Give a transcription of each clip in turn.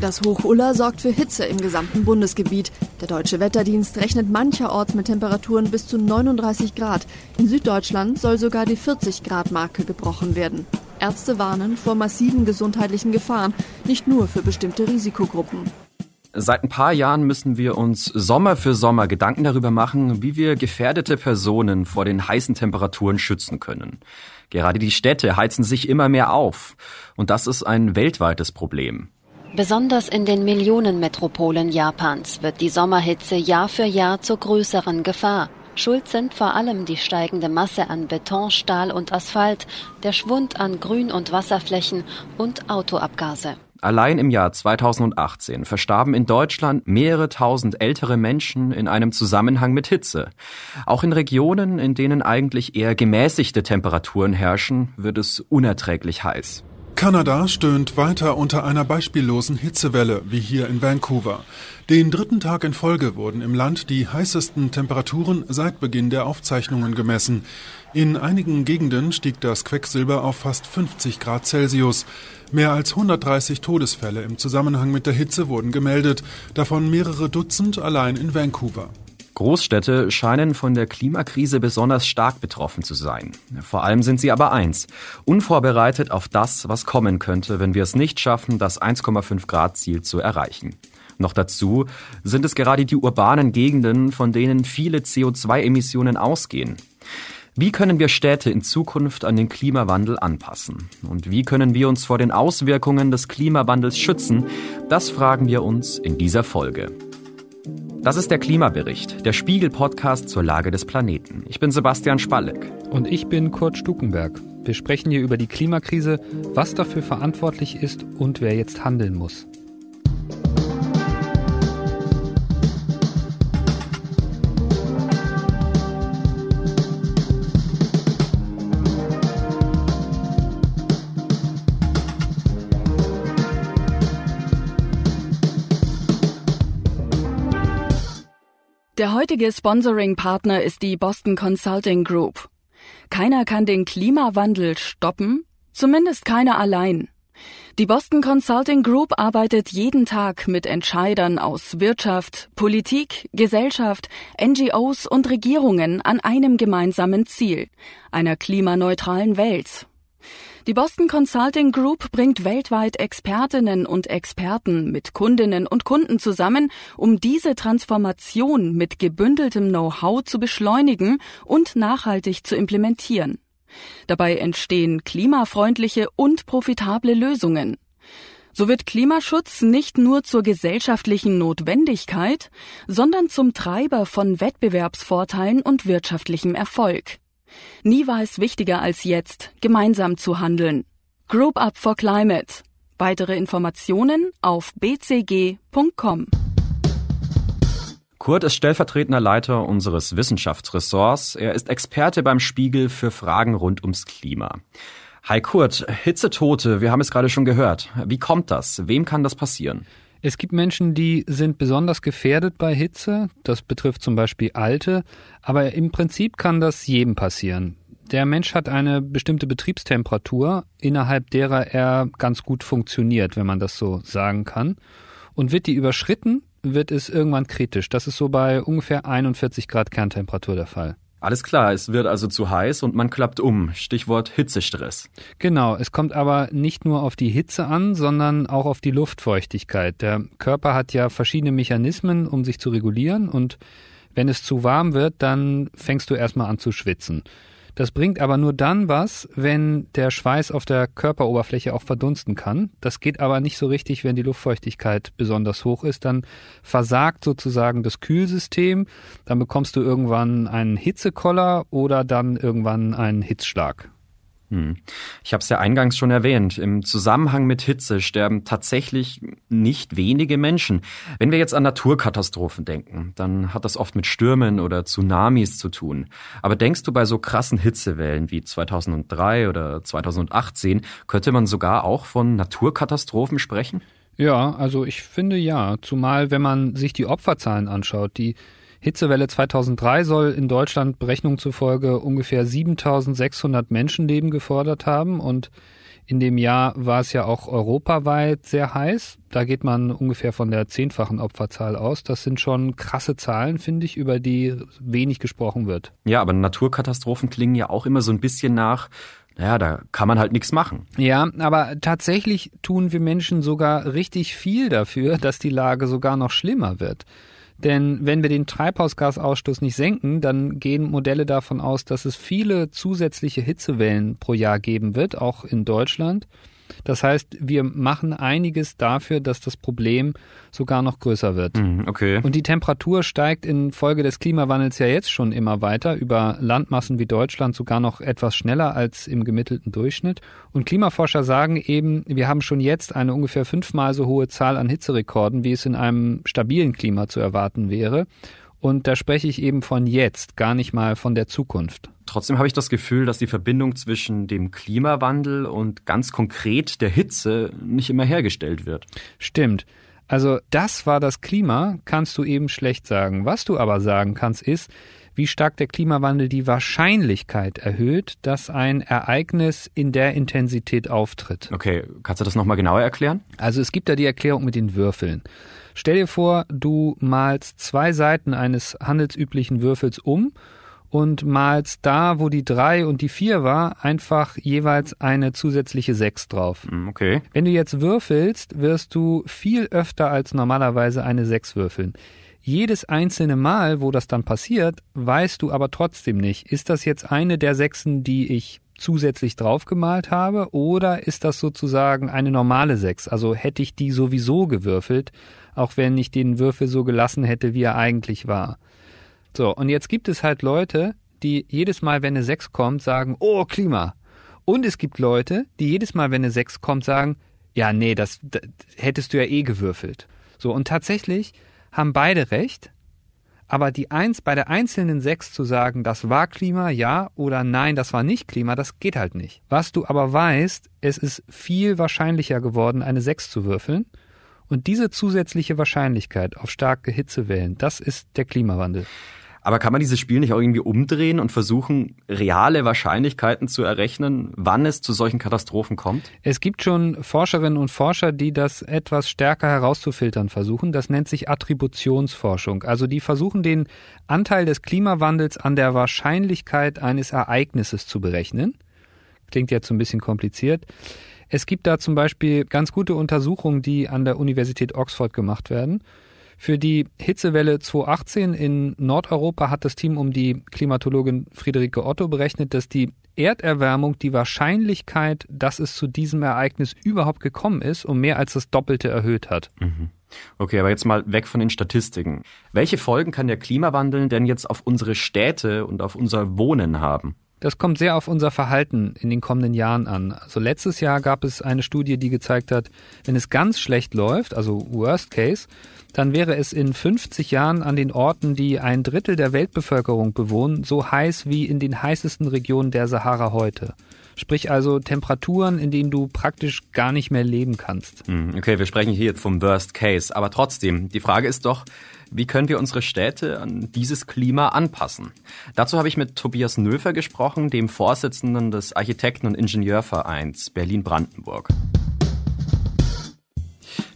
Das Hochuller sorgt für Hitze im gesamten Bundesgebiet. Der deutsche Wetterdienst rechnet mancherorts mit Temperaturen bis zu 39 Grad. In Süddeutschland soll sogar die 40 Grad Marke gebrochen werden. Ärzte warnen vor massiven gesundheitlichen Gefahren, nicht nur für bestimmte Risikogruppen. Seit ein paar Jahren müssen wir uns Sommer für Sommer Gedanken darüber machen, wie wir gefährdete Personen vor den heißen Temperaturen schützen können. Gerade die Städte heizen sich immer mehr auf. Und das ist ein weltweites Problem. Besonders in den Millionenmetropolen Japans wird die Sommerhitze Jahr für Jahr zur größeren Gefahr. Schuld sind vor allem die steigende Masse an Beton, Stahl und Asphalt, der Schwund an Grün- und Wasserflächen und Autoabgase. Allein im Jahr 2018 verstarben in Deutschland mehrere tausend ältere Menschen in einem Zusammenhang mit Hitze. Auch in Regionen, in denen eigentlich eher gemäßigte Temperaturen herrschen, wird es unerträglich heiß. Kanada stöhnt weiter unter einer beispiellosen Hitzewelle, wie hier in Vancouver. Den dritten Tag in Folge wurden im Land die heißesten Temperaturen seit Beginn der Aufzeichnungen gemessen. In einigen Gegenden stieg das Quecksilber auf fast 50 Grad Celsius. Mehr als 130 Todesfälle im Zusammenhang mit der Hitze wurden gemeldet, davon mehrere Dutzend allein in Vancouver. Großstädte scheinen von der Klimakrise besonders stark betroffen zu sein. Vor allem sind sie aber eins, unvorbereitet auf das, was kommen könnte, wenn wir es nicht schaffen, das 1,5 Grad Ziel zu erreichen. Noch dazu sind es gerade die urbanen Gegenden, von denen viele CO2-Emissionen ausgehen. Wie können wir Städte in Zukunft an den Klimawandel anpassen? Und wie können wir uns vor den Auswirkungen des Klimawandels schützen? Das fragen wir uns in dieser Folge. Das ist der Klimabericht, der Spiegel-Podcast zur Lage des Planeten. Ich bin Sebastian Spalleck. Und ich bin Kurt Stukenberg. Wir sprechen hier über die Klimakrise, was dafür verantwortlich ist und wer jetzt handeln muss. Der heutige Sponsoring-Partner ist die Boston Consulting Group. Keiner kann den Klimawandel stoppen, zumindest keiner allein. Die Boston Consulting Group arbeitet jeden Tag mit Entscheidern aus Wirtschaft, Politik, Gesellschaft, NGOs und Regierungen an einem gemeinsamen Ziel, einer klimaneutralen Welt. Die Boston Consulting Group bringt weltweit Expertinnen und Experten mit Kundinnen und Kunden zusammen, um diese Transformation mit gebündeltem Know-how zu beschleunigen und nachhaltig zu implementieren. Dabei entstehen klimafreundliche und profitable Lösungen. So wird Klimaschutz nicht nur zur gesellschaftlichen Notwendigkeit, sondern zum Treiber von Wettbewerbsvorteilen und wirtschaftlichem Erfolg. Nie war es wichtiger als jetzt, gemeinsam zu handeln. Group Up for Climate. Weitere Informationen auf bcg.com. Kurt ist stellvertretender Leiter unseres Wissenschaftsressorts. Er ist Experte beim Spiegel für Fragen rund ums Klima. Hi Kurt, Hitzetote, wir haben es gerade schon gehört. Wie kommt das? Wem kann das passieren? Es gibt Menschen, die sind besonders gefährdet bei Hitze. Das betrifft zum Beispiel Alte. Aber im Prinzip kann das jedem passieren. Der Mensch hat eine bestimmte Betriebstemperatur, innerhalb derer er ganz gut funktioniert, wenn man das so sagen kann. Und wird die überschritten, wird es irgendwann kritisch. Das ist so bei ungefähr 41 Grad Kerntemperatur der Fall. Alles klar, es wird also zu heiß und man klappt um. Stichwort Hitzestress. Genau, es kommt aber nicht nur auf die Hitze an, sondern auch auf die Luftfeuchtigkeit. Der Körper hat ja verschiedene Mechanismen, um sich zu regulieren und wenn es zu warm wird, dann fängst du erstmal an zu schwitzen. Das bringt aber nur dann was, wenn der Schweiß auf der Körperoberfläche auch verdunsten kann. Das geht aber nicht so richtig, wenn die Luftfeuchtigkeit besonders hoch ist. Dann versagt sozusagen das Kühlsystem. Dann bekommst du irgendwann einen Hitzekoller oder dann irgendwann einen Hitzschlag. Hm. Ich habe es ja eingangs schon erwähnt. Im Zusammenhang mit Hitze sterben tatsächlich nicht wenige Menschen. Wenn wir jetzt an Naturkatastrophen denken, dann hat das oft mit Stürmen oder Tsunamis zu tun. Aber denkst du bei so krassen Hitzewellen wie 2003 oder 2018, könnte man sogar auch von Naturkatastrophen sprechen? Ja, also ich finde ja, zumal wenn man sich die Opferzahlen anschaut, die Hitzewelle 2003 soll in Deutschland Berechnungen zufolge ungefähr 7600 Menschenleben gefordert haben und In dem Jahr war es ja auch europaweit sehr heiß. Da geht man ungefähr von der zehnfachen Opferzahl aus. Das sind schon krasse Zahlen, finde ich, über die wenig gesprochen wird. Ja, aber Naturkatastrophen klingen ja auch immer so ein bisschen nach, naja, da kann man halt nichts machen. Ja, aber tatsächlich tun wir Menschen sogar richtig viel dafür, dass die Lage sogar noch schlimmer wird. Denn wenn wir den Treibhausgasausstoß nicht senken, dann gehen Modelle davon aus, dass es viele zusätzliche Hitzewellen pro Jahr geben wird, auch in Deutschland. Das heißt, wir machen einiges dafür, dass das Problem sogar noch größer wird. Mhm, okay. Und die Temperatur steigt infolge des Klimawandels ja jetzt schon immer weiter, über Landmassen wie Deutschland sogar noch etwas schneller als im gemittelten Durchschnitt. Und Klimaforscher sagen eben, wir haben schon jetzt eine ungefähr fünfmal so hohe Zahl an Hitzerekorden, wie es in einem stabilen Klima zu erwarten wäre. Und da spreche ich eben von jetzt, gar nicht mal von der Zukunft. Trotzdem habe ich das Gefühl, dass die Verbindung zwischen dem Klimawandel und ganz konkret der Hitze nicht immer hergestellt wird. Stimmt. Also das war das Klima, kannst du eben schlecht sagen. Was du aber sagen kannst, ist, wie stark der Klimawandel die Wahrscheinlichkeit erhöht, dass ein Ereignis in der Intensität auftritt. Okay, kannst du das nochmal genauer erklären? Also es gibt da die Erklärung mit den Würfeln. Stell dir vor, du malst zwei Seiten eines handelsüblichen Würfels um und malst da, wo die drei und die vier war, einfach jeweils eine zusätzliche sechs drauf. Hm, okay. Wenn du jetzt würfelst, wirst du viel öfter als normalerweise eine sechs würfeln. Jedes einzelne Mal, wo das dann passiert, weißt du aber trotzdem nicht, ist das jetzt eine der Sechsen, die ich zusätzlich draufgemalt habe, oder ist das sozusagen eine normale Sechs? Also hätte ich die sowieso gewürfelt, auch wenn ich den Würfel so gelassen hätte, wie er eigentlich war. So, und jetzt gibt es halt Leute, die jedes Mal, wenn eine 6 kommt, sagen, oh, Klima. Und es gibt Leute, die jedes Mal, wenn eine 6 kommt, sagen, ja, nee, das, das hättest du ja eh gewürfelt. So, und tatsächlich haben beide recht, aber die eins bei der einzelnen 6 zu sagen, das war Klima, ja, oder nein, das war nicht Klima, das geht halt nicht. Was du aber weißt, es ist viel wahrscheinlicher geworden, eine 6 zu würfeln. Und diese zusätzliche Wahrscheinlichkeit auf starke Hitzewellen, das ist der Klimawandel. Aber kann man dieses Spiel nicht auch irgendwie umdrehen und versuchen, reale Wahrscheinlichkeiten zu errechnen, wann es zu solchen Katastrophen kommt? Es gibt schon Forscherinnen und Forscher, die das etwas stärker herauszufiltern versuchen. Das nennt sich Attributionsforschung. Also die versuchen den Anteil des Klimawandels an der Wahrscheinlichkeit eines Ereignisses zu berechnen. Klingt jetzt so ein bisschen kompliziert. Es gibt da zum Beispiel ganz gute Untersuchungen, die an der Universität Oxford gemacht werden. Für die Hitzewelle 2018 in Nordeuropa hat das Team um die Klimatologin Friederike Otto berechnet, dass die Erderwärmung die Wahrscheinlichkeit, dass es zu diesem Ereignis überhaupt gekommen ist, um mehr als das Doppelte erhöht hat. Mhm. Okay, aber jetzt mal weg von den Statistiken. Welche Folgen kann der Klimawandel denn jetzt auf unsere Städte und auf unser Wohnen haben? Das kommt sehr auf unser Verhalten in den kommenden Jahren an. Also letztes Jahr gab es eine Studie, die gezeigt hat, wenn es ganz schlecht läuft, also Worst Case, dann wäre es in 50 Jahren an den Orten, die ein Drittel der Weltbevölkerung bewohnen, so heiß wie in den heißesten Regionen der Sahara heute. Sprich also Temperaturen, in denen du praktisch gar nicht mehr leben kannst. Hm, okay, wir sprechen hier jetzt vom Worst Case. Aber trotzdem, die Frage ist doch, wie können wir unsere Städte an dieses Klima anpassen? Dazu habe ich mit Tobias Nöfer gesprochen, dem Vorsitzenden des Architekten- und Ingenieurvereins Berlin-Brandenburg.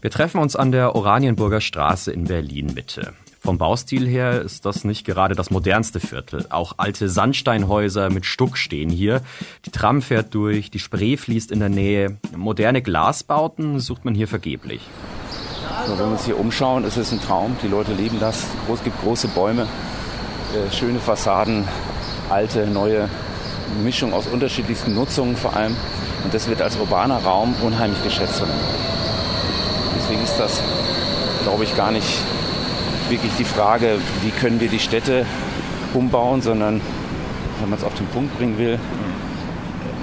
Wir treffen uns an der Oranienburger Straße in Berlin Mitte. Vom Baustil her ist das nicht gerade das modernste Viertel. Auch alte Sandsteinhäuser mit Stuck stehen hier. Die Tram fährt durch, die Spree fließt in der Nähe. Moderne Glasbauten sucht man hier vergeblich. So, wenn wir uns hier umschauen, ist es ein Traum. Die Leute lieben das. Es gibt große Bäume, äh, schöne Fassaden, alte, neue Mischung aus unterschiedlichsten Nutzungen vor allem. Und das wird als urbaner Raum unheimlich geschätzt. Deswegen ist das, glaube ich, gar nicht wirklich die Frage, wie können wir die Städte umbauen, sondern wenn man es auf den Punkt bringen will,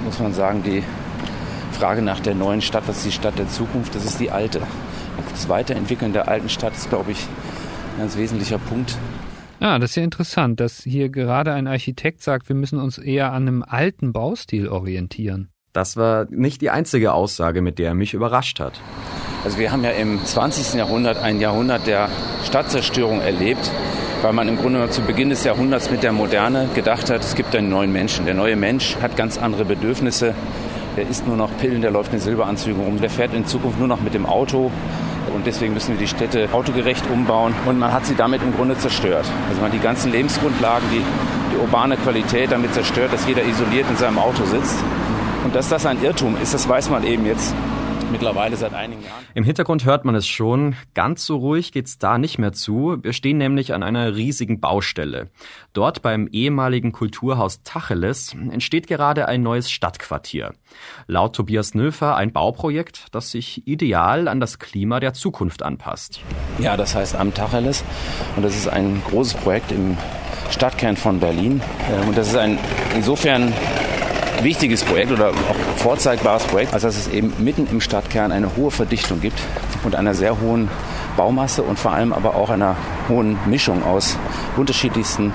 muss man sagen, die Frage nach der neuen Stadt, was ist die Stadt der Zukunft, das ist die alte. Das Weiterentwickeln der alten Stadt ist, glaube ich, ein ganz wesentlicher Punkt. Ja, das ist ja interessant, dass hier gerade ein Architekt sagt, wir müssen uns eher an einem alten Baustil orientieren. Das war nicht die einzige Aussage, mit der er mich überrascht hat. Also wir haben ja im 20. Jahrhundert ein Jahrhundert der Stadtzerstörung erlebt, weil man im Grunde zu Beginn des Jahrhunderts mit der Moderne gedacht hat, es gibt einen neuen Menschen. Der neue Mensch hat ganz andere Bedürfnisse, der isst nur noch Pillen, der läuft in Silberanzügen rum, der fährt in Zukunft nur noch mit dem Auto. Und deswegen müssen wir die Städte autogerecht umbauen. Und man hat sie damit im Grunde zerstört. Also man hat die ganzen Lebensgrundlagen, die, die urbane Qualität damit zerstört, dass jeder isoliert in seinem Auto sitzt. Und dass das ein Irrtum ist, das weiß man eben jetzt mittlerweile seit einigen Jahren. Im Hintergrund hört man es schon. Ganz so ruhig geht's da nicht mehr zu. Wir stehen nämlich an einer riesigen Baustelle. Dort beim ehemaligen Kulturhaus Tacheles entsteht gerade ein neues Stadtquartier. Laut Tobias Nöfer ein Bauprojekt, das sich ideal an das Klima der Zukunft anpasst. Ja, das heißt am Tacheles. Und das ist ein großes Projekt im Stadtkern von Berlin. Ähm, und das ist ein insofern wichtiges Projekt oder auch vorzeigbares Projekt, als dass es eben mitten im Stadtkern eine hohe Verdichtung gibt und einer sehr hohen Baumasse und vor allem aber auch einer hohen Mischung aus unterschiedlichsten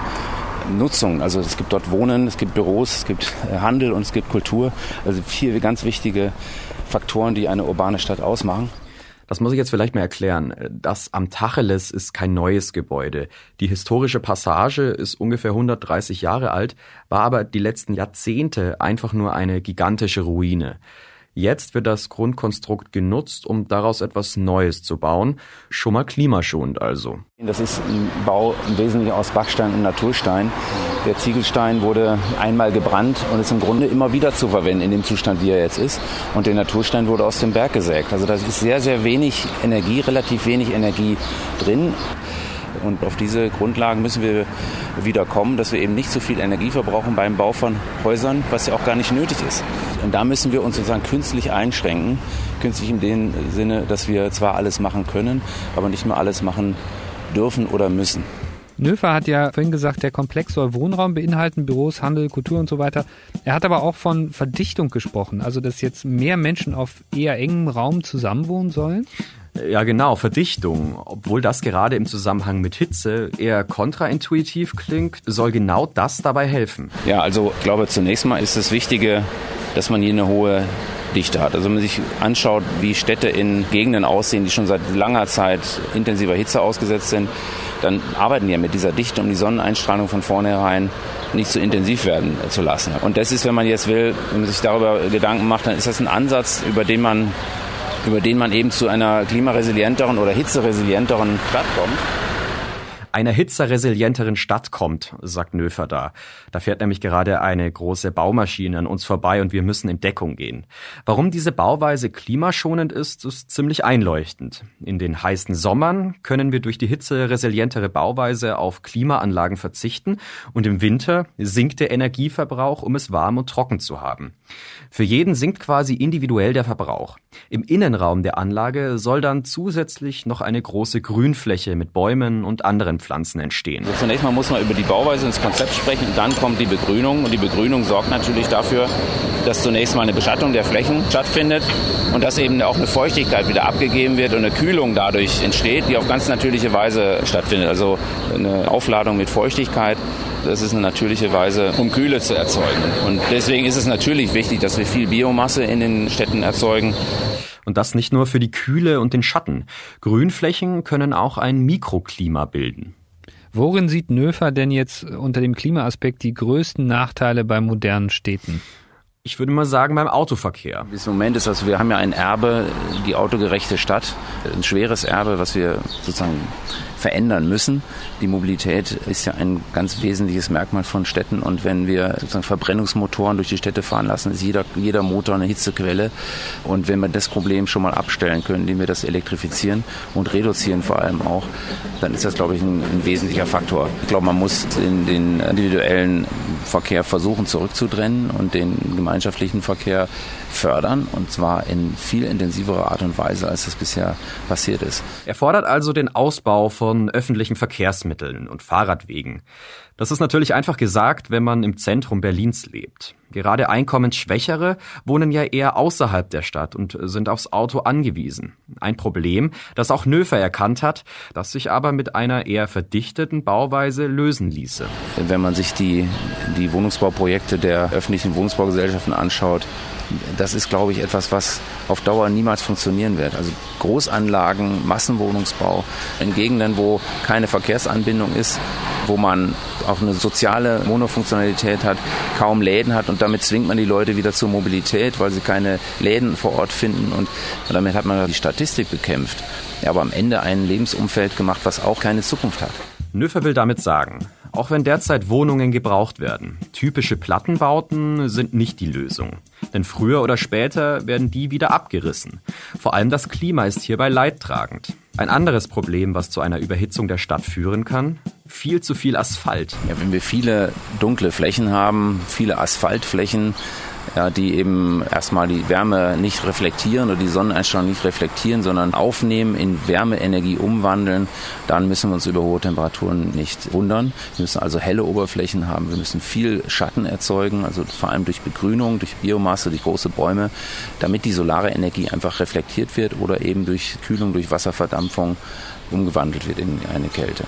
Nutzungen. Also es gibt dort Wohnen, es gibt Büros, es gibt äh, Handel und es gibt Kultur. Also vier ganz wichtige Faktoren, die eine urbane Stadt ausmachen. Das muss ich jetzt vielleicht mal erklären. Das am Tacheles ist kein neues Gebäude. Die historische Passage ist ungefähr 130 Jahre alt, war aber die letzten Jahrzehnte einfach nur eine gigantische Ruine. Jetzt wird das Grundkonstrukt genutzt, um daraus etwas Neues zu bauen. Schon mal klimaschonend also. Das ist ein Bau im Wesentlichen aus Backstein und Naturstein. Der Ziegelstein wurde einmal gebrannt und ist im Grunde immer wieder zu verwenden in dem Zustand, wie er jetzt ist. Und der Naturstein wurde aus dem Berg gesägt. Also da ist sehr, sehr wenig Energie, relativ wenig Energie drin. Und auf diese Grundlagen müssen wir wieder kommen, dass wir eben nicht so viel Energie verbrauchen beim Bau von Häusern, was ja auch gar nicht nötig ist. Und da müssen wir uns sozusagen künstlich einschränken. Künstlich in dem Sinne, dass wir zwar alles machen können, aber nicht mehr alles machen dürfen oder müssen. Nöfer hat ja vorhin gesagt, der Komplex soll Wohnraum beinhalten, Büros, Handel, Kultur und so weiter. Er hat aber auch von Verdichtung gesprochen, also dass jetzt mehr Menschen auf eher engem Raum zusammenwohnen sollen. Ja, genau, Verdichtung. Obwohl das gerade im Zusammenhang mit Hitze eher kontraintuitiv klingt, soll genau das dabei helfen. Ja, also ich glaube, zunächst mal ist das Wichtige, dass man hier eine hohe Dichte hat. Also wenn man sich anschaut, wie Städte in Gegenden aussehen, die schon seit langer Zeit intensiver Hitze ausgesetzt sind, dann arbeiten die ja mit dieser Dichte, um die Sonneneinstrahlung von vornherein nicht so intensiv werden zu lassen. Und das ist, wenn man jetzt will, wenn man sich darüber Gedanken macht, dann ist das ein Ansatz, über den man über den man eben zu einer klimaresilienteren oder hitzeresilienteren Stadt kommt einer hitzeresilienteren Stadt kommt, sagt Nöfer da. Da fährt nämlich gerade eine große Baumaschine an uns vorbei und wir müssen in Deckung gehen. Warum diese Bauweise klimaschonend ist, ist ziemlich einleuchtend. In den heißen Sommern können wir durch die hitzeresilientere Bauweise auf Klimaanlagen verzichten und im Winter sinkt der Energieverbrauch, um es warm und trocken zu haben. Für jeden sinkt quasi individuell der Verbrauch. Im Innenraum der Anlage soll dann zusätzlich noch eine große Grünfläche mit Bäumen und anderen Pflanzen entstehen. Also zunächst mal muss man über die Bauweise ins Konzept sprechen, dann kommt die Begrünung und die Begrünung sorgt natürlich dafür, dass zunächst mal eine Beschattung der Flächen stattfindet und dass eben auch eine Feuchtigkeit wieder abgegeben wird und eine Kühlung dadurch entsteht, die auf ganz natürliche Weise stattfindet. Also eine Aufladung mit Feuchtigkeit das ist eine natürliche Weise, um Kühle zu erzeugen. Und deswegen ist es natürlich wichtig, dass wir viel Biomasse in den Städten erzeugen. Und das nicht nur für die Kühle und den Schatten. Grünflächen können auch ein Mikroklima bilden. Worin sieht Nöfer denn jetzt unter dem Klimaaspekt die größten Nachteile bei modernen Städten? Ich würde mal sagen beim Autoverkehr. Bis Moment ist das, wir haben ja ein Erbe, die autogerechte Stadt, ein schweres Erbe, was wir sozusagen verändern müssen. Die Mobilität ist ja ein ganz wesentliches Merkmal von Städten und wenn wir sozusagen Verbrennungsmotoren durch die Städte fahren lassen, ist jeder, jeder Motor eine Hitzequelle. Und wenn wir das Problem schon mal abstellen können, indem wir das elektrifizieren und reduzieren vor allem auch, dann ist das, glaube ich, ein, ein wesentlicher Faktor. Ich glaube, man muss in den individuellen Verkehr versuchen zurückzudrennen und den gemeinschaftlichen Verkehr fördern und zwar in viel intensiverer Art und Weise, als das bisher passiert ist. Er fordert also den Ausbau von öffentlichen Verkehrsmitteln und Fahrradwegen. Das ist natürlich einfach gesagt, wenn man im Zentrum Berlins lebt. Gerade Einkommensschwächere wohnen ja eher außerhalb der Stadt und sind aufs Auto angewiesen. Ein Problem, das auch Nöfer erkannt hat, das sich aber mit einer eher verdichteten Bauweise lösen ließe. Wenn man sich die, die Wohnungsbauprojekte der öffentlichen Wohnungsbaugesellschaften anschaut, das ist, glaube ich, etwas, was auf Dauer niemals funktionieren wird. Also Großanlagen, Massenwohnungsbau in Gegenden, wo keine Verkehrsanbindung ist, wo man auch eine soziale Monofunktionalität hat, kaum Läden hat und damit zwingt man die Leute wieder zur Mobilität, weil sie keine Läden vor Ort finden und damit hat man die Statistik bekämpft. Aber am Ende ein Lebensumfeld gemacht, was auch keine Zukunft hat. Nöfer will damit sagen, auch wenn derzeit Wohnungen gebraucht werden, typische Plattenbauten sind nicht die Lösung. Denn früher oder später werden die wieder abgerissen. Vor allem das Klima ist hierbei leidtragend. Ein anderes Problem, was zu einer Überhitzung der Stadt führen kann, viel zu viel Asphalt. Ja, wenn wir viele dunkle Flächen haben, viele Asphaltflächen, ja, die eben erstmal die Wärme nicht reflektieren oder die Sonneneinstrahlung nicht reflektieren, sondern aufnehmen, in Wärmeenergie umwandeln, dann müssen wir uns über hohe Temperaturen nicht wundern. Wir müssen also helle Oberflächen haben, wir müssen viel Schatten erzeugen, also vor allem durch Begrünung, durch Biomasse, durch große Bäume, damit die solare Energie einfach reflektiert wird oder eben durch Kühlung, durch Wasserverdampfung umgewandelt wird in eine Kälte.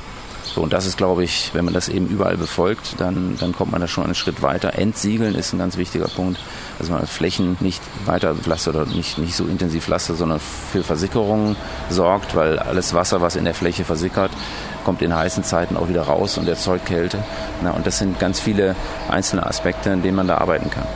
So, und das ist, glaube ich, wenn man das eben überall befolgt, dann, dann kommt man da schon einen Schritt weiter. Entsiegeln ist ein ganz wichtiger Punkt. Also man Flächen nicht weiter pflastert oder nicht, nicht so intensiv pflastert, sondern für Versickerungen sorgt, weil alles Wasser, was in der Fläche versickert, kommt in heißen Zeiten auch wieder raus und erzeugt Kälte. Na, und das sind ganz viele einzelne Aspekte, in denen man da arbeiten kann.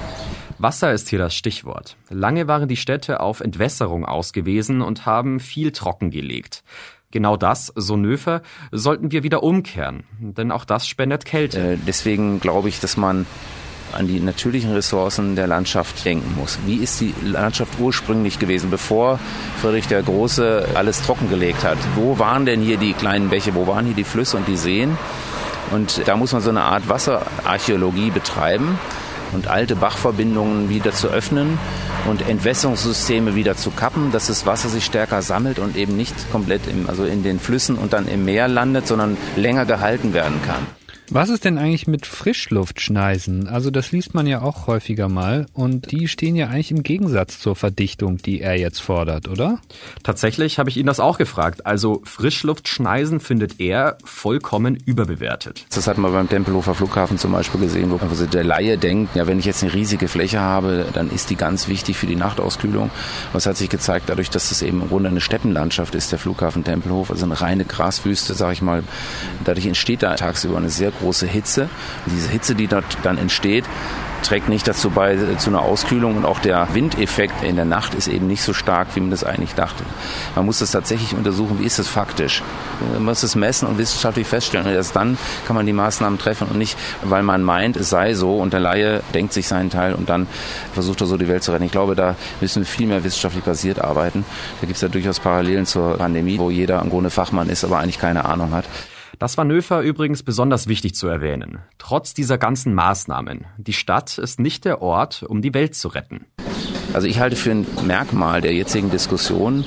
Wasser ist hier das Stichwort. Lange waren die Städte auf Entwässerung ausgewiesen und haben viel trockengelegt. Genau das, so Nöfer, sollten wir wieder umkehren, denn auch das spendet Kälte. Äh, deswegen glaube ich, dass man an die natürlichen Ressourcen der Landschaft denken muss. Wie ist die Landschaft ursprünglich gewesen, bevor Friedrich der Große alles trockengelegt hat? Wo waren denn hier die kleinen Bäche, wo waren hier die Flüsse und die Seen? Und da muss man so eine Art Wasserarchäologie betreiben und alte Bachverbindungen wieder zu öffnen und Entwässerungssysteme wieder zu kappen, dass das Wasser sich stärker sammelt und eben nicht komplett im, also in den Flüssen und dann im Meer landet, sondern länger gehalten werden kann. Was ist denn eigentlich mit Frischluftschneisen? Also das liest man ja auch häufiger mal und die stehen ja eigentlich im Gegensatz zur Verdichtung, die er jetzt fordert, oder? Tatsächlich habe ich ihn das auch gefragt. Also Frischluftschneisen findet er vollkommen überbewertet. Das hat man beim Tempelhofer Flughafen zum Beispiel gesehen, wo also der Laie denkt, ja, wenn ich jetzt eine riesige Fläche habe, dann ist die ganz wichtig für die Nachtauskühlung. Was hat sich gezeigt, dadurch, dass es eben im Grunde eine Steppenlandschaft ist, der Flughafen Tempelhof, also eine reine Graswüste, sage ich mal, dadurch entsteht da tagsüber eine sehr große Hitze. Und diese Hitze, die dort dann entsteht, trägt nicht dazu bei zu einer Auskühlung und auch der Windeffekt in der Nacht ist eben nicht so stark, wie man das eigentlich dachte. Man muss das tatsächlich untersuchen, wie ist das faktisch. Man muss es messen und wissenschaftlich feststellen und erst dann kann man die Maßnahmen treffen und nicht, weil man meint, es sei so und der Laie denkt sich seinen Teil und dann versucht er so die Welt zu retten. Ich glaube, da müssen wir viel mehr wissenschaftlich basiert arbeiten. Da gibt es ja durchaus Parallelen zur Pandemie, wo jeder im Grunde Fachmann ist, aber eigentlich keine Ahnung hat. Das war Nöfer übrigens besonders wichtig zu erwähnen. Trotz dieser ganzen Maßnahmen. Die Stadt ist nicht der Ort, um die Welt zu retten. Also ich halte für ein Merkmal der jetzigen Diskussion,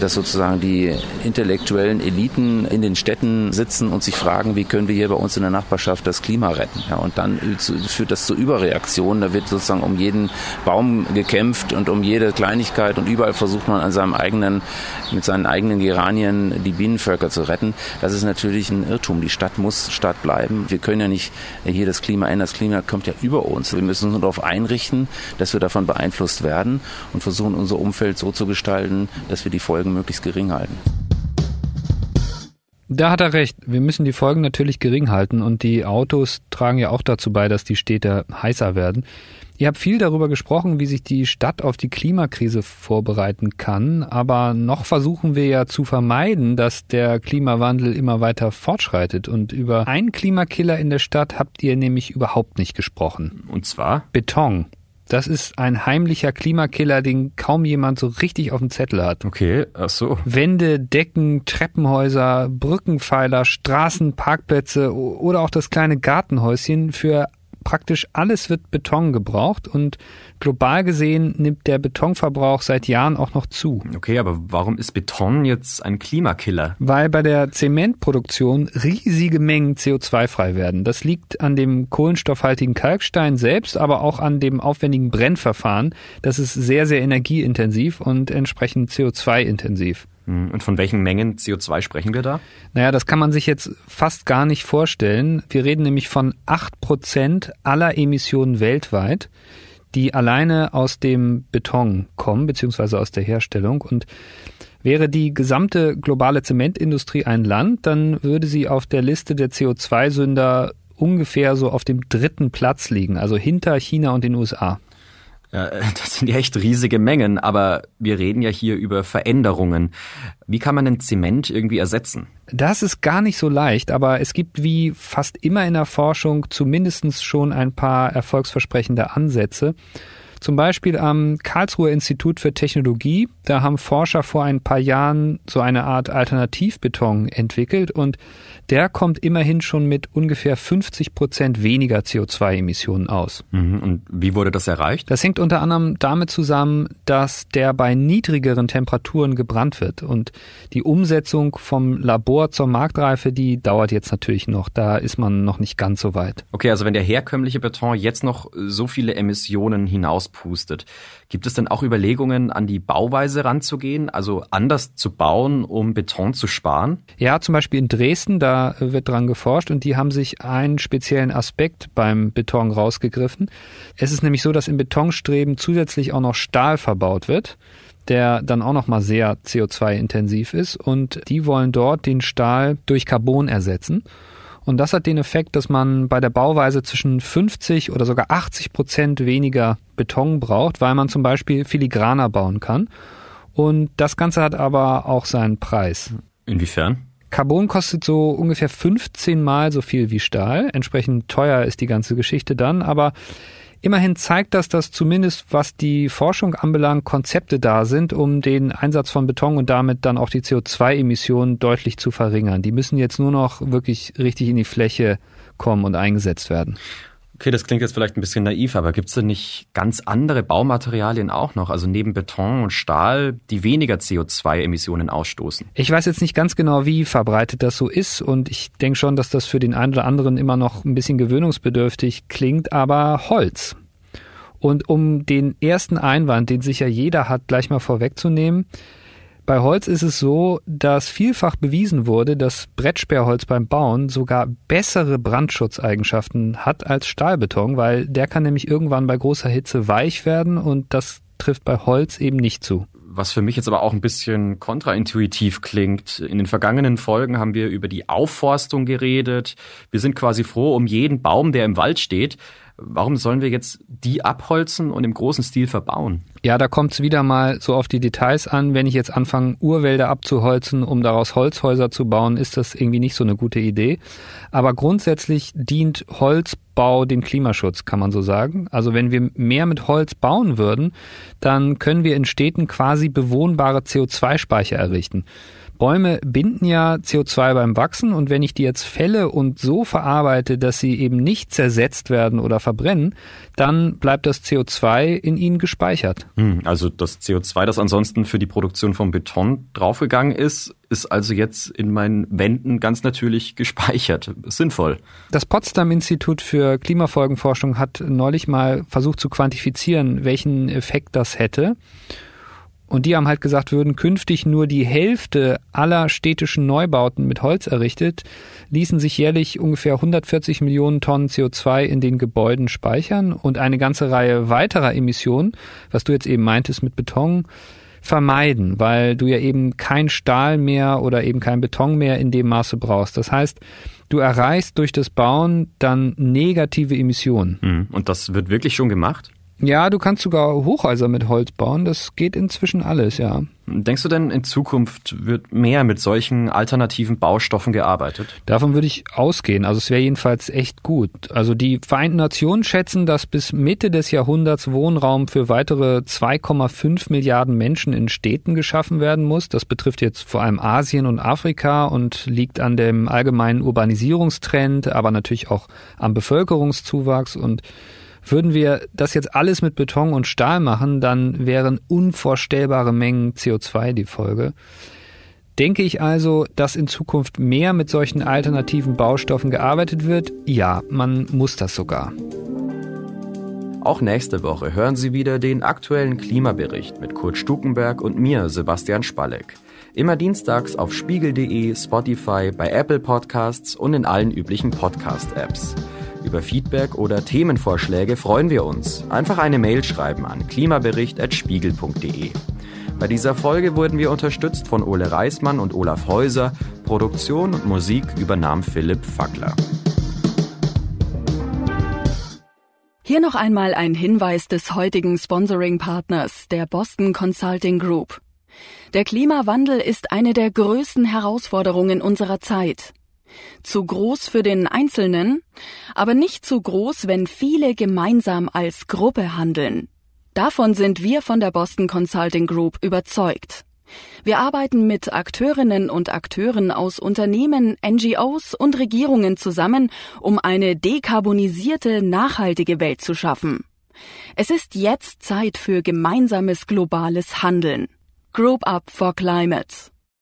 dass sozusagen die intellektuellen Eliten in den Städten sitzen und sich fragen, wie können wir hier bei uns in der Nachbarschaft das Klima retten. Ja, und dann führt das zu Überreaktionen. Da wird sozusagen um jeden Baum gekämpft und um jede Kleinigkeit und überall versucht man an seinem eigenen, mit seinen eigenen Geranien die Bienenvölker zu retten. Das ist natürlich ein Irrtum. Die Stadt muss Stadt bleiben. Wir können ja nicht hier das Klima ändern. Das Klima kommt ja über uns. Wir müssen uns darauf einrichten, dass wir davon beeinflusst werden und versuchen unser Umfeld so zu gestalten, dass wir die Folgen möglichst gering halten. Da hat er recht. Wir müssen die Folgen natürlich gering halten und die Autos tragen ja auch dazu bei, dass die Städte heißer werden. Ihr habt viel darüber gesprochen, wie sich die Stadt auf die Klimakrise vorbereiten kann, aber noch versuchen wir ja zu vermeiden, dass der Klimawandel immer weiter fortschreitet. Und über einen Klimakiller in der Stadt habt ihr nämlich überhaupt nicht gesprochen. Und zwar? Beton. Das ist ein heimlicher Klimakiller, den kaum jemand so richtig auf dem Zettel hat. Okay, ach so. Wände, Decken, Treppenhäuser, Brückenpfeiler, Straßen, Parkplätze oder auch das kleine Gartenhäuschen für praktisch alles wird Beton gebraucht und global gesehen nimmt der Betonverbrauch seit Jahren auch noch zu. Okay, aber warum ist Beton jetzt ein Klimakiller? Weil bei der Zementproduktion riesige Mengen CO2 frei werden. Das liegt an dem kohlenstoffhaltigen Kalkstein selbst, aber auch an dem aufwendigen Brennverfahren. Das ist sehr, sehr energieintensiv und entsprechend CO2-intensiv. Hm, und von welchen Mengen CO2 sprechen wir da? Naja, das kann man sich jetzt fast gar nicht vorstellen. Wir reden nämlich von acht Prozent aller Emissionen weltweit. die alleine aus dem Beton kommen, beziehungsweise aus der Herstellung. Und wäre die gesamte globale Zementindustrie ein Land, dann würde sie auf der Liste der CO2-Sünder ungefähr so auf dem dritten Platz liegen, also hinter China und den USA. Ja, das sind ja echt riesige Mengen, aber wir reden ja hier über Veränderungen. Wie kann man den Zement irgendwie ersetzen? Das ist gar nicht so leicht, aber es gibt wie fast immer in der Forschung zumindest schon ein paar erfolgsversprechende Ansätze. Zum Beispiel am Karlsruher Institut für Technologie. Da haben Forscher vor ein paar Jahren so eine Art Alternativbeton entwickelt und der kommt immerhin schon mit ungefähr 50 Prozent weniger CO2-Emissionen aus. Mhm. Und wie wurde das erreicht? Das hängt unter anderem damit zusammen, dass der bei niedrigeren Temperaturen gebrannt wird. Und die Umsetzung vom Labor zur Marktreife, die dauert jetzt natürlich noch. Da ist man noch nicht ganz so weit. Okay, also wenn der herkömmliche Beton jetzt noch so viele Emissionen hinauspustet, gibt es denn auch Überlegungen, an die Bauweise ranzugehen, also anders zu bauen, um Beton zu sparen? Ja, zum Beispiel in Dresden, da wird dran geforscht und die haben sich einen speziellen Aspekt beim Beton rausgegriffen. Es ist nämlich so, dass im Betonstreben zusätzlich auch noch Stahl verbaut wird der dann auch noch mal sehr CO2-intensiv ist und die wollen dort den Stahl durch Carbon ersetzen. Und das hat den Effekt, dass man bei der Bauweise zwischen 50 oder sogar 80 Prozent weniger Beton braucht, weil man zum Beispiel filigraner bauen kann. Und das Ganze hat aber auch seinen Preis. Inwiefern? Carbon kostet so ungefähr 15 Mal so viel wie Stahl. Entsprechend teuer ist die ganze Geschichte dann. Aber immerhin zeigt das, dass zumindest was die Forschung anbelangt, Konzepte da sind, um den Einsatz von Beton und damit dann auch die CO2-Emissionen deutlich zu verringern. Die müssen jetzt nur noch wirklich richtig in die Fläche kommen und eingesetzt werden. Okay, das klingt jetzt vielleicht ein bisschen naiv, aber gibt es denn nicht ganz andere Baumaterialien auch noch, also neben Beton und Stahl, die weniger CO2-Emissionen ausstoßen? Ich weiß jetzt nicht ganz genau, wie verbreitet das so ist und ich denke schon, dass das für den einen oder anderen immer noch ein bisschen gewöhnungsbedürftig klingt, aber Holz. Und um den ersten Einwand, den sicher jeder hat, gleich mal vorwegzunehmen, bei Holz ist es so, dass vielfach bewiesen wurde, dass Brettsperrholz beim Bauen sogar bessere Brandschutzeigenschaften hat als Stahlbeton, weil der kann nämlich irgendwann bei großer Hitze weich werden und das trifft bei Holz eben nicht zu. Was für mich jetzt aber auch ein bisschen kontraintuitiv klingt. In den vergangenen Folgen haben wir über die Aufforstung geredet. Wir sind quasi froh um jeden Baum, der im Wald steht. Warum sollen wir jetzt die abholzen und im großen Stil verbauen? Ja, da kommt es wieder mal so auf die Details an. Wenn ich jetzt anfange, Urwälder abzuholzen, um daraus Holzhäuser zu bauen, ist das irgendwie nicht so eine gute Idee. Aber grundsätzlich dient Holzbau dem Klimaschutz, kann man so sagen. Also wenn wir mehr mit Holz bauen würden, dann können wir in Städten quasi bewohnbare CO2-Speicher errichten. Bäume binden ja CO2 beim Wachsen und wenn ich die jetzt fälle und so verarbeite, dass sie eben nicht zersetzt werden oder verbrennen, dann bleibt das CO2 in ihnen gespeichert. Hm, also das CO2, das ansonsten für die Produktion von Beton draufgegangen ist, ist also jetzt in meinen Wänden ganz natürlich gespeichert. Sinnvoll. Das Potsdam Institut für Klimafolgenforschung hat neulich mal versucht zu quantifizieren, welchen Effekt das hätte. Und die haben halt gesagt, würden künftig nur die Hälfte aller städtischen Neubauten mit Holz errichtet, ließen sich jährlich ungefähr 140 Millionen Tonnen CO2 in den Gebäuden speichern und eine ganze Reihe weiterer Emissionen, was du jetzt eben meintest mit Beton, vermeiden, weil du ja eben kein Stahl mehr oder eben kein Beton mehr in dem Maße brauchst. Das heißt, du erreichst durch das Bauen dann negative Emissionen. Hm, und das wird wirklich schon gemacht? Ja, du kannst sogar Hochhäuser mit Holz bauen. Das geht inzwischen alles, ja. Denkst du denn, in Zukunft wird mehr mit solchen alternativen Baustoffen gearbeitet? Davon würde ich ausgehen. Also es wäre jedenfalls echt gut. Also die Vereinten Nationen schätzen, dass bis Mitte des Jahrhunderts Wohnraum für weitere 2,5 Milliarden Menschen in Städten geschaffen werden muss. Das betrifft jetzt vor allem Asien und Afrika und liegt an dem allgemeinen Urbanisierungstrend, aber natürlich auch am Bevölkerungszuwachs und würden wir das jetzt alles mit Beton und Stahl machen, dann wären unvorstellbare Mengen CO2 die Folge. Denke ich also, dass in Zukunft mehr mit solchen alternativen Baustoffen gearbeitet wird? Ja, man muss das sogar. Auch nächste Woche hören Sie wieder den aktuellen Klimabericht mit Kurt Stukenberg und mir, Sebastian Spalleck. Immer dienstags auf spiegel.de, Spotify, bei Apple Podcasts und in allen üblichen Podcast-Apps. Über Feedback oder Themenvorschläge freuen wir uns. Einfach eine Mail schreiben an klimabericht.spiegel.de. Bei dieser Folge wurden wir unterstützt von Ole Reismann und Olaf Häuser. Produktion und Musik übernahm Philipp Fackler. Hier noch einmal ein Hinweis des heutigen Sponsoring-Partners, der Boston Consulting Group. Der Klimawandel ist eine der größten Herausforderungen unserer Zeit. Zu groß für den Einzelnen, aber nicht zu groß, wenn viele gemeinsam als Gruppe handeln. Davon sind wir von der Boston Consulting Group überzeugt. Wir arbeiten mit Akteurinnen und Akteuren aus Unternehmen, NGOs und Regierungen zusammen, um eine dekarbonisierte, nachhaltige Welt zu schaffen. Es ist jetzt Zeit für gemeinsames globales Handeln. Group Up for Climate.